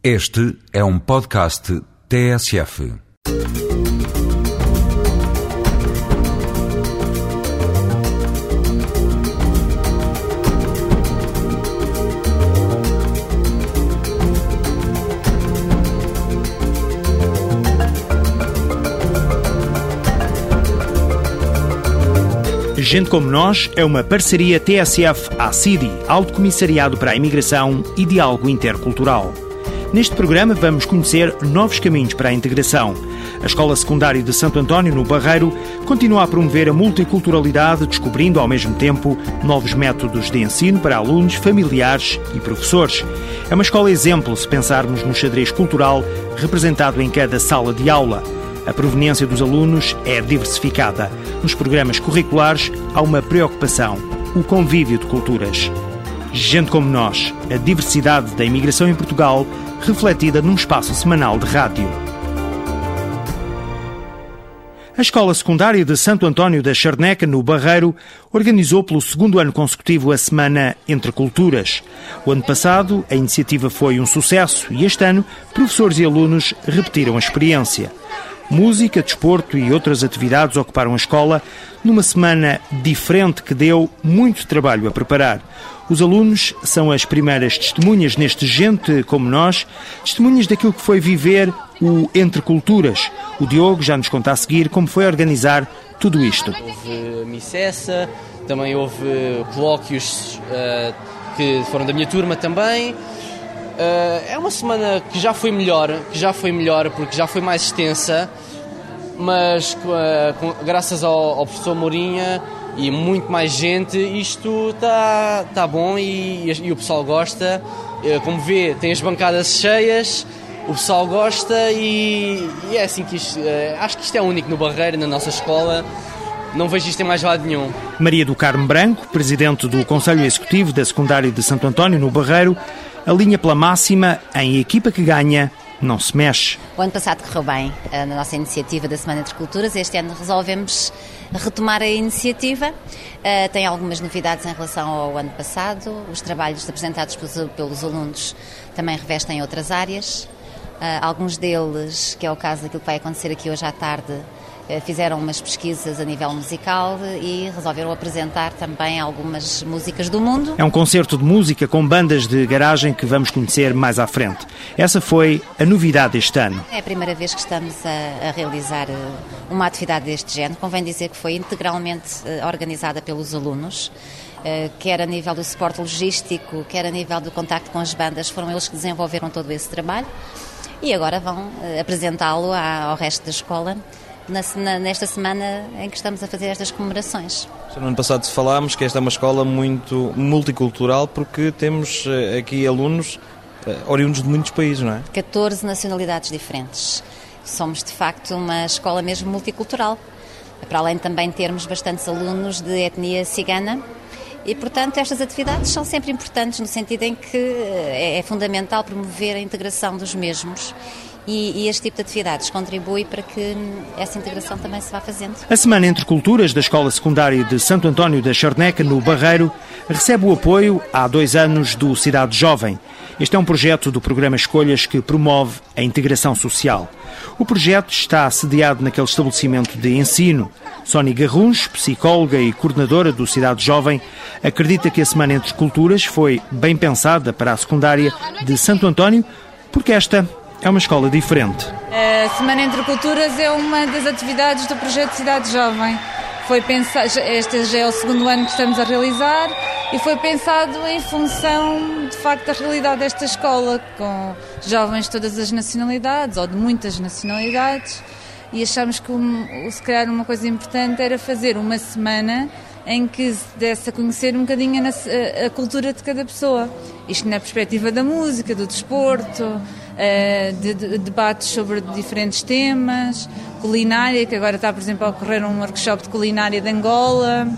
Este é um podcast TSF. Gente Como Nós é uma parceria TSF-ACIDI, Alto Comissariado para a Imigração e Diálogo Intercultural. Neste programa vamos conhecer novos caminhos para a integração. A Escola Secundária de Santo António, no Barreiro, continua a promover a multiculturalidade, descobrindo ao mesmo tempo novos métodos de ensino para alunos, familiares e professores. É uma escola exemplo se pensarmos no xadrez cultural representado em cada sala de aula. A proveniência dos alunos é diversificada. Nos programas curriculares há uma preocupação: o convívio de culturas. Gente como nós, a diversidade da imigração em Portugal, refletida num espaço semanal de rádio. A Escola Secundária de Santo António da Charneca, no Barreiro, organizou pelo segundo ano consecutivo a Semana Entre Culturas. O ano passado, a iniciativa foi um sucesso e este ano, professores e alunos repetiram a experiência. Música, desporto e outras atividades ocuparam a escola numa semana diferente que deu muito trabalho a preparar. Os alunos são as primeiras testemunhas neste Gente como nós, testemunhas daquilo que foi viver o Entre Culturas. O Diogo já nos conta a seguir como foi organizar tudo isto. Houve missessa, também houve colóquios uh, que foram da minha turma também. Uh, é uma semana que já foi melhor, que já foi melhor porque já foi mais extensa, mas com, graças ao, ao, professor Mourinha e muito mais gente, isto está tá bom e, e, o pessoal gosta. Uh, como vê, tem as bancadas cheias, o pessoal gosta e, e é assim que isto, acho que isto é único no Barreiro, na nossa escola. Não vejo isto em mais lado nenhum. Maria do Carmo Branco, presidente do Conselho Executivo da Secundária de Santo António, no Barreiro, alinha pela máxima em equipa que ganha, não se mexe. O ano passado correu bem eh, na nossa iniciativa da Semana das Culturas. Este ano resolvemos retomar a iniciativa. Uh, tem algumas novidades em relação ao ano passado. Os trabalhos apresentados pelos, alunos também revestem outras áreas. Uh, alguns deles, que é o caso daquilo que vai acontecer aqui hoje à tarde, eh, fizeram umas pesquisas a nível musical e resolveram apresentar também algumas músicas do mundo. É um concerto de música com bandas de garagem que vamos conhecer mais à frente. Essa foi a novidade deste ano. É a primeira vez que estamos a, a realizar eh, uma atividade deste género. Convém dizer que foi integralmente eh, organizada pelos alunos. quer a nível do suporte logístico, quer a nível do contacto com as bandas, foram eles que desenvolveram todo esse trabalho e agora vão apresentá-lo ao resto da escola na, nesta semana em que estamos a fazer estas comemorações. No ano passado falámos que esta é uma escola muito multicultural porque temos eh, aqui alunos eh, oriundos de muitos países, não é? 14 nacionalidades diferentes. Somos de facto uma escola mesmo multicultural. Para além também termos bastantes alunos de etnia cigana, e, portanto, estas atividades são sempre importantes no sentido em que eh, é fundamental promover a integração dos mesmos e, e, este tipo de atividades contribui para que essa integração também se vá fazendo. A Semana Entre Culturas da Escola Secundária de Santo António da Charneca, no Barreiro, recebe o apoio há dois anos do Cidade Jovem. Este é um projeto do programa Escolhas que promove a integração social. O projeto está sediado naquele estabelecimento de ensino. Sónia Garruns, psicóloga e coordenadora do Cidade Jovem, acredita que a Semana Entre Culturas foi bem pensada para a secundária de Santo António, porque esta é uma escola diferente. A Semana Entre Culturas é uma das atividades do projeto Cidade Jovem. Foi pensado, este já é o segundo ano que estamos a realizar e foi pensado em função, de facto, da realidade desta escola, com jovens de todas as nacionalidades ou de muitas nacionalidades. E achamos que, se calhar, uma coisa importante era fazer uma semana em que se desse a conhecer um bocadinho a, a cultura de cada pessoa. Isto na perspectiva da música, do desporto, de, de, debates sobre diferentes temas, culinária, que agora está, por exemplo, a ocorrer um workshop de culinária de Angola.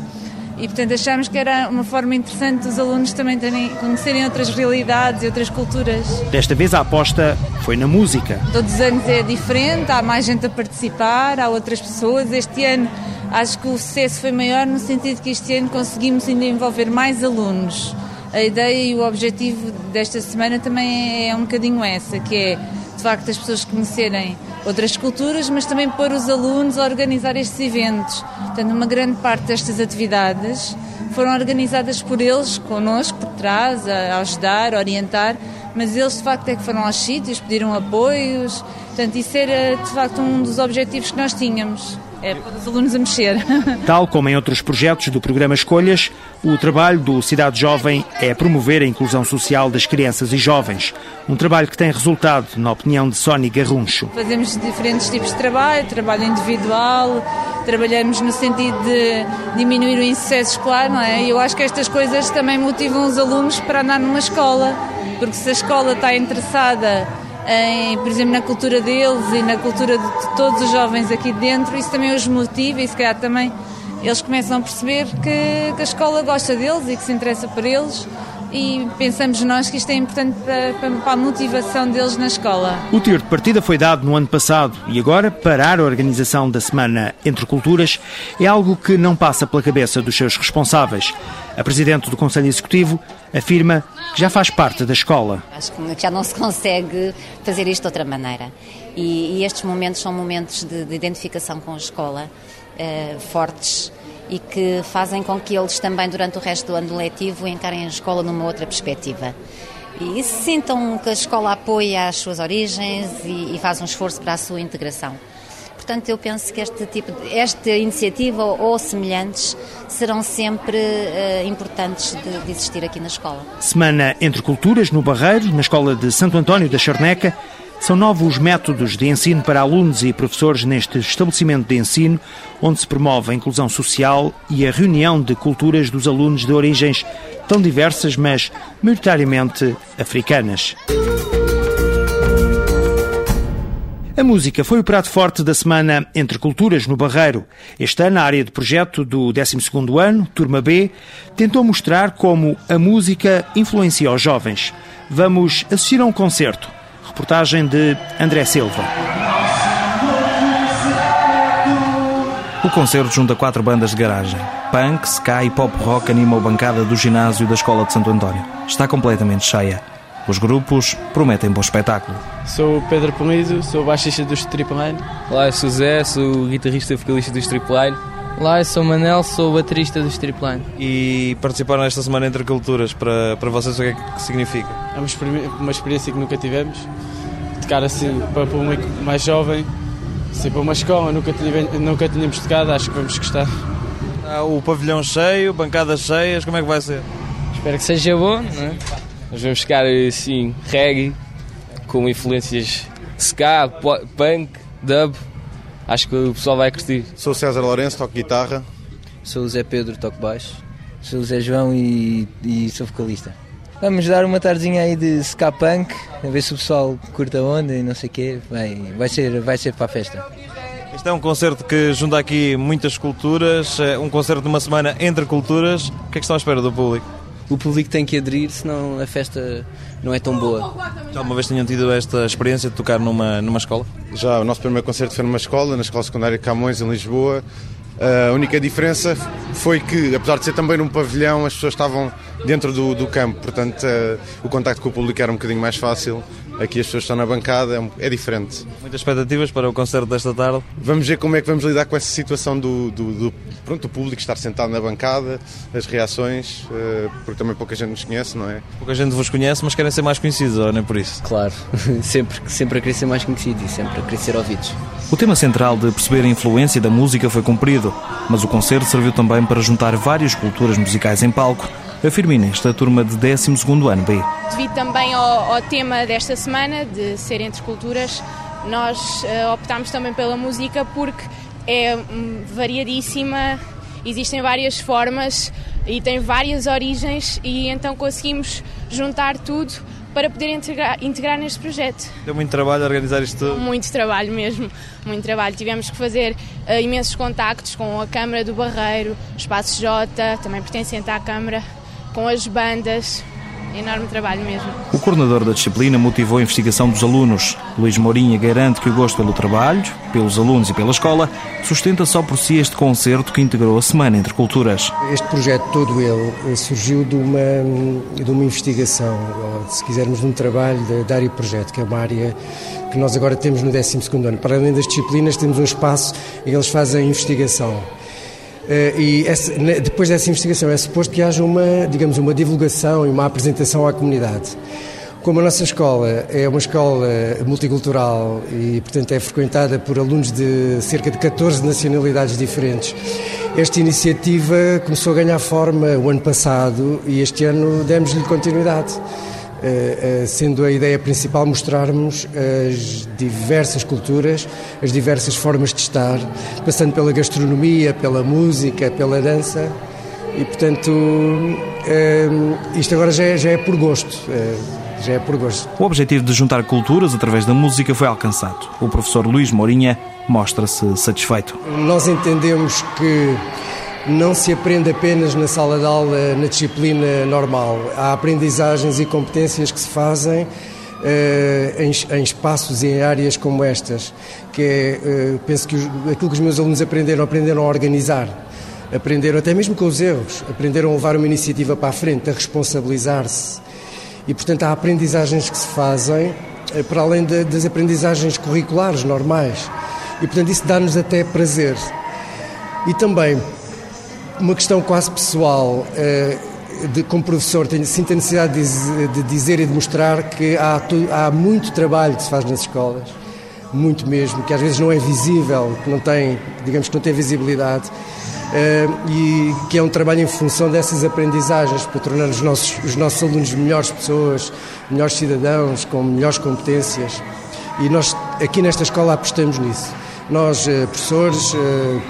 E, portanto, achámos que era uma forma interessante dos alunos também terem, conhecerem outras realidades e outras culturas. Desta vez a aposta foi na música. Todos os anos é diferente, há mais gente a participar, há outras pessoas. Este ano acho que o sucesso foi maior no sentido que este ano conseguimos ainda envolver mais alunos a ideia e o objetivo desta semana também é um bocadinho essa, que é de facto as pessoas conhecerem outras culturas, mas também pôr os alunos a organizar estes eventos. Portanto, uma grande parte destas atividades foram organizadas por eles, connosco, por trás, a ajudar, a orientar, mas eles de facto é que foram aos sítios, pediram apoios. Portanto, isso era de facto um dos objetivos que nós tínhamos. É para os alunos a mexer. Tal como em outros projetos do programa Escolhas, o trabalho do Cidade Jovem é promover a inclusão social das crianças e jovens. Um trabalho que tem resultado, na opinião de Sónia Garruncho. Fazemos diferentes tipos de trabalho, trabalho individual, trabalhamos no sentido de diminuir o insucesso escolar, não é? E eu acho que estas coisas também motivam os alunos para andar numa escola, porque se a escola está interessada em, por exemplo, na cultura deles e na cultura de todos os jovens aqui dentro, isso também os motiva e se calhar também eles começam a perceber que, que a escola gosta deles e que se interessa por eles e pensamos nós que isto é importante para, para, a motivação deles na escola. O tiro de partida foi dado no ano passado e agora parar a organização da Semana Entre Culturas é algo que não passa pela cabeça dos seus responsáveis. A Presidente do Conselho Executivo afirma que já faz parte da escola. Acho que já não se consegue fazer isto de outra maneira. E, e estes momentos são momentos de, de identificação com a escola, eh, fortes e que fazem com que eles também, durante o resto do ano letivo, encarem a escola numa outra perspectiva. E sintam que a escola apoia as suas origens e, e faz um esforço para a sua integração. Portanto, eu penso que este tipo, de, esta iniciativa ou semelhantes serão sempre uh, importantes de, de, existir aqui na escola. Semana entre culturas no Barreiro, na escola de Santo António da Charneca, são novos métodos de ensino para alunos e professores neste estabelecimento de ensino, onde se promove a inclusão social e a reunião de culturas dos alunos de origens tão diversas, mas maioritariamente africanas. A música foi o prato forte da semana Entre Culturas no Barreiro. Este ano, a área de projeto do 12º ano, Turma B, tentou mostrar como a música influencia os jovens. Vamos assistir a um concerto Reportagem de André Silva. O concerto junta quatro bandas de garagem. Punk, ska e pop rock anima a bancada do ginásio da Escola de Santo António. Está completamente cheia. Os grupos prometem bom espetáculo. Sou o Pedro Polido, sou baixista dos Tripline. Olá, eu sou o Zé, sou guitarrista e vocalista dos Tripline. Olá, eu sou o Manel, sou o baterista dos Tripline. E participaram nesta semana entre culturas, para, para vocês o que é que significa? É uma, uma experiência que nunca tivemos. Tocar assim para o público mais jovem, assim para uma escola, nunca, nunca tínhamos tocado, acho que vamos gostar. Ah, o pavilhão cheio, bancadas cheias, como é que vai ser? Espero que seja bom, não é? Nós vamos tocar assim, reggae, com influências ska, punk, dub, acho que o pessoal vai curtir. Sou César Lourenço, toco guitarra. Sou o Zé Pedro, toco baixo. Sou o Zé João e, e sou vocalista. Vamos dar uma tardezinha aí de ska punk, a ver se o pessoal curta a onda e não sei o quê. Vai, vai, ser, vai ser para a festa. Este é um concerto que junta aqui muitas culturas, é um concerto de uma semana entre culturas. O que é que estão à espera do público? O público tem que aderir, senão a festa não é tão boa. Já alguma vez tinham tido esta experiência de tocar numa, numa escola? Já, o nosso primeiro concerto foi numa escola, na Escola Secundária de Camões, em Lisboa. A única diferença foi que, apesar de ser também num pavilhão, as pessoas estavam dentro do, do campo, portanto uh, o contacto com o público era um bocadinho mais fácil. Aqui as pessoas estão na bancada, é, é, diferente. Muitas expectativas para o concerto desta tarde? Vamos ver como é que vamos lidar com essa situação do, do, do pronto, o público estar sentado na bancada, as reações, uh, porque também pouca gente nos conhece, não é? Pouca gente vos conhece, mas querem ser mais conhecidos, ou nem por isso? Claro, sempre, sempre a querer ser mais conhecido e sempre a querer ser ouvidos. O tema central de perceber a influência da música foi cumprido, mas o concerto serviu também para juntar várias culturas musicais em palco afirma nesta turma de 12 ano B. Devido também ao, ao, tema desta semana, de ser entre culturas, nós uh, optámos também pela música porque é um, variadíssima, existem várias formas e tem várias origens e então conseguimos juntar tudo para poder integrar, integrar, neste projeto. Deu muito trabalho organizar isto tudo? Muito trabalho mesmo, muito trabalho. Tivemos que fazer uh, imensos contactos com a Câmara do Barreiro, Espaço J, também pertencente à Câmara, com as bandas enorme trabalho mesmo. O coordenador da disciplina motivou a investigação dos alunos. Luís Mourinha garante que o gosto pelo trabalho, pelos alunos e pela escola sustenta só por si este concerto que integrou a Semana Entre Culturas. Este projeto todo ele surgiu de uma, de uma investigação, ou, se quisermos, de um trabalho da área projeto, que é uma área que nós agora temos no 12º ano. Para além das disciplinas, temos um espaço em que eles fazem investigação. Eh, e essa, depois dessa investigação é suposto que haja uma, digamos, uma divulgação e uma apresentação à comunidade. Como a nossa escola é uma escola multicultural e, portanto, é frequentada por alunos de cerca de 14 nacionalidades diferentes, esta iniciativa começou a ganhar forma o ano passado e este ano demos-lhe continuidade. Eh, eh, sendo a ideia principal mostrarmos as diversas culturas, as diversas formas de estar, passando pela gastronomia, pela música, pela dança. E, portanto, eh, isto agora já é, já é por gosto. Já é por gosto. O objetivo de juntar culturas através da música foi alcançado. O professor Luís Mourinha mostra-se satisfeito. Nós entendemos que não se aprende apenas na sala de aula, na disciplina normal. Há aprendizagens e competências que se fazem uh, em, em, espaços e em áreas como estas, que é, uh, penso que os, aquilo que os meus alunos aprenderam, aprenderam a organizar, aprenderam até mesmo com os erros, aprenderam a levar uma iniciativa para a frente, a responsabilizar-se. E, portanto, há aprendizagens que se fazem uh, para além de, das aprendizagens curriculares normais. E, portanto, isso dá-nos até prazer. E também uma questão quase pessoal. Eh, de, como professor, tenho, sinto a necessidade de, de, dizer e de mostrar que há, há muito trabalho que se faz nas escolas, muito mesmo, que às vezes não é visível, que não tem, digamos que não tem visibilidade, uh, e que é um trabalho em função dessas aprendizagens, para tornar os nossos, os nossos alunos melhores pessoas, melhores cidadãos, com melhores competências. E nós, aqui nesta escola, apostamos nisso. Nós, uh, professores,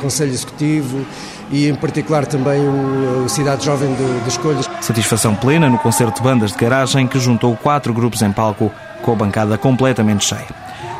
Conselho Executivo, e em particular também o, o Cidade Jovem de, de Escolhas. Satisfação plena no concerto de bandas de garagem que juntou quatro grupos em palco com a bancada completamente cheia.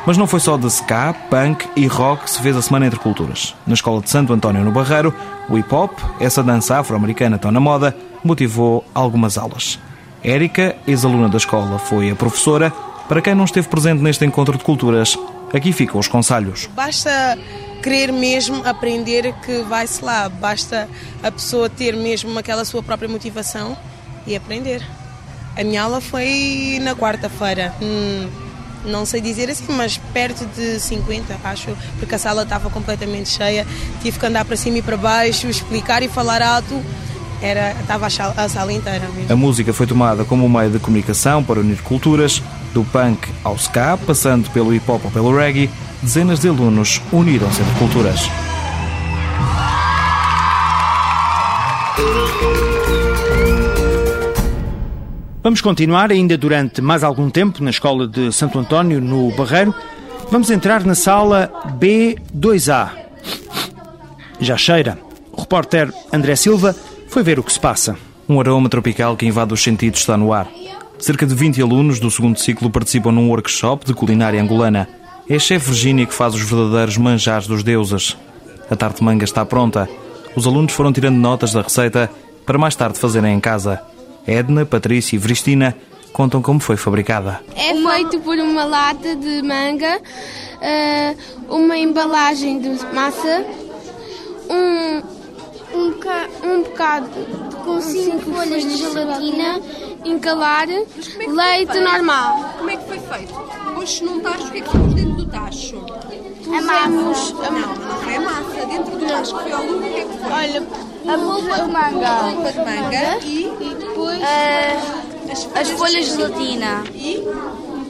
Mas não foi só de ska, punk e rock que se fez a Semana Entre Culturas. Na Escola de Santo António no Barreiro, o hip-hop, essa dança afro-americana tão na moda, motivou algumas aulas. Érica, ex-aluna da escola, foi a professora. Para quem não esteve presente neste encontro de culturas, aqui ficam os conselhos. Basta querer mesmo aprender que vai-se lá. Basta a pessoa ter mesmo aquela sua própria motivação e aprender. A minha aula foi na quarta-feira. Hum, não sei dizer assim, mas perto de 50, acho, porque a sala estava completamente cheia. Tive que andar para cima e para baixo, explicar e falar alto. Era, estava a sala inteira mesmo. A música foi tomada como um meio de comunicação para unir culturas, do punk ao ska, passando pelo hip hop ou pelo reggae, dezenas de alunos uniram-se entre culturas. Vamos continuar ainda durante mais algum tempo na Escola de Santo António, no Barreiro. Vamos entrar na sala B2A. Já cheira. O repórter André Silva foi ver o que se passa. Um aroma tropical que invade os sentidos está no ar. Cerca de 20 alunos do segundo ciclo participam num workshop de culinária angolana. É a chefe Virginia que faz os verdadeiros manjares dos deuses. A tarte manga está pronta. Os alunos foram tirando notas da receita para mais tarde fazerem em casa. Edna, Patrícia e Vristina contam como foi fabricada. É feito por uma lata de manga, eh, uma embalagem de massa, um, um, um bocado com cinco folhas de gelatina, encalar, leite normal. Como é que foi feito? Depois, num tacho, o que é que fomos dentro do tacho? Pusemos a Não, não a massa. Dentro do tacho que foi ao lume, o que é que foi? Olha, a polpa de manga. A polpa de manga e, e depois uh, as, folhas as folhas de gelatina. E,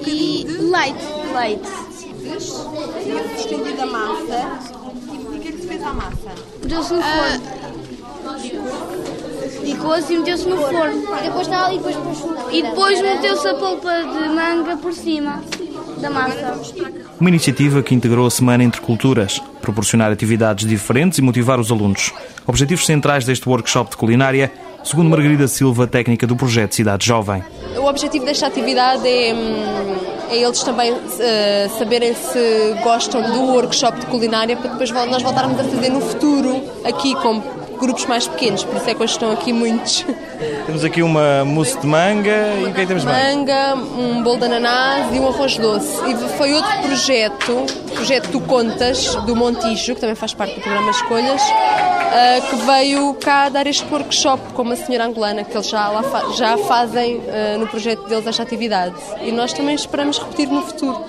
e de leite. Leite. Tinha estendido a massa. E o que é que se fez à massa? Deu-se no forno. Ficou-se e meteu-se no forno. E depois está ali, depois, e depois meteu-se a polpa de manga por cima da massa. Uma iniciativa que integrou a Semana Entre Culturas, proporcionar atividades diferentes e motivar os alunos. Objetivos centrais deste workshop de culinária, segundo Margarida Silva, técnica do projeto Cidade Jovem. O objetivo desta atividade é, é eles também uh, saberem se gostam do workshop de culinária para depois nós voltarmos a fazer no futuro aqui com grupos mais pequenos, por isso é que hoje estão aqui muitos. Temos aqui uma mousse de manga e o que é que temos mais? Manga, um bolo de ananás e um arroz doce. E foi outro projeto, o projeto Tu Contas, do Montijo, que também faz parte do programa Escolhas, uh, que veio cá dar este workshop com uma senhora angolana, que eles já, fa já fazem uh, no projeto deles esta atividade. E nós também esperamos repetir no futuro,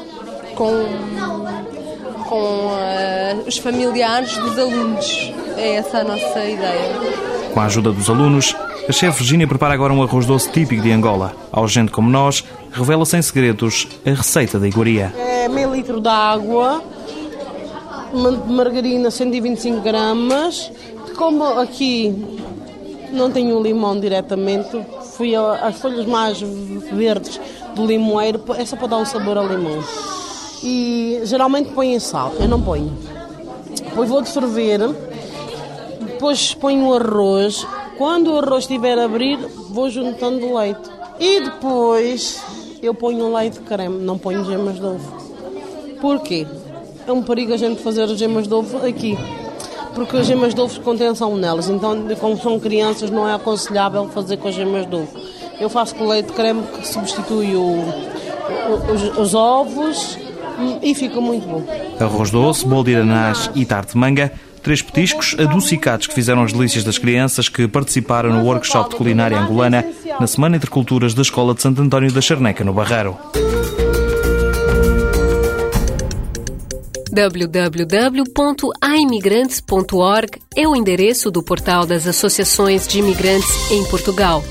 com, com uh, os familiares dos alunos. É essa a nossa ideia. Com a ajuda dos alunos, a chefe Virginia prepara agora um arroz doce típico de Angola. Ao gente como nós, revela sem segredos a receita da iguaria. É meio litro de água, margarina 125 gramas. Como aqui não tenho limão diretamente, fui às folhas mais verdes do limoeiro, é só para dar um sabor ao limão. E geralmente põe sal, eu não ponho. Depois vou de ferver, depois ponho o arroz. Quando o arroz estiver a abrir, vou juntando o leite. E depois eu ponho o leite creme, não ponho gemas de ovo. Porquê? É um perigo a gente fazer as gemas de ovo aqui. Porque as gemas de ovo contêm salmonelas, então como são crianças não é aconselhável fazer com as gemas de ovo. Eu faço com leite creme que substitui o, os, os ovos e fica muito bom. Arroz doce, bolo de ananás e tarte de manga três petiscos adocicados que fizeram as delícias das crianças que participaram no workshop de culinária angolana na Semana Entre Culturas da Escola de Santo António da Charneca, no Barreiro. www.aimigrantes.org é o endereço do portal das associações de imigrantes em Portugal.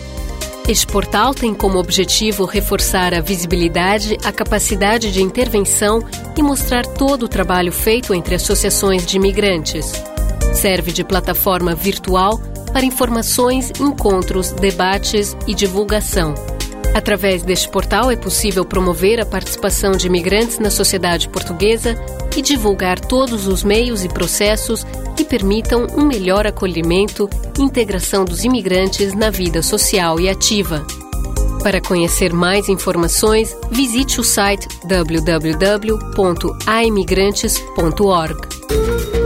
Este portal tem como objetivo reforçar a visibilidade, a capacidade de intervenção e mostrar todo o trabalho feito entre associações de imigrantes. Serve de plataforma virtual para informações, encontros, debates e divulgação. Através deste portal é possível promover a participação de imigrantes na sociedade portuguesa e divulgar todos os meios e processos permitam um melhor acolhimento e integração dos imigrantes na vida social e ativa. Para conhecer mais informações, visite o site www.aimigrantes.org.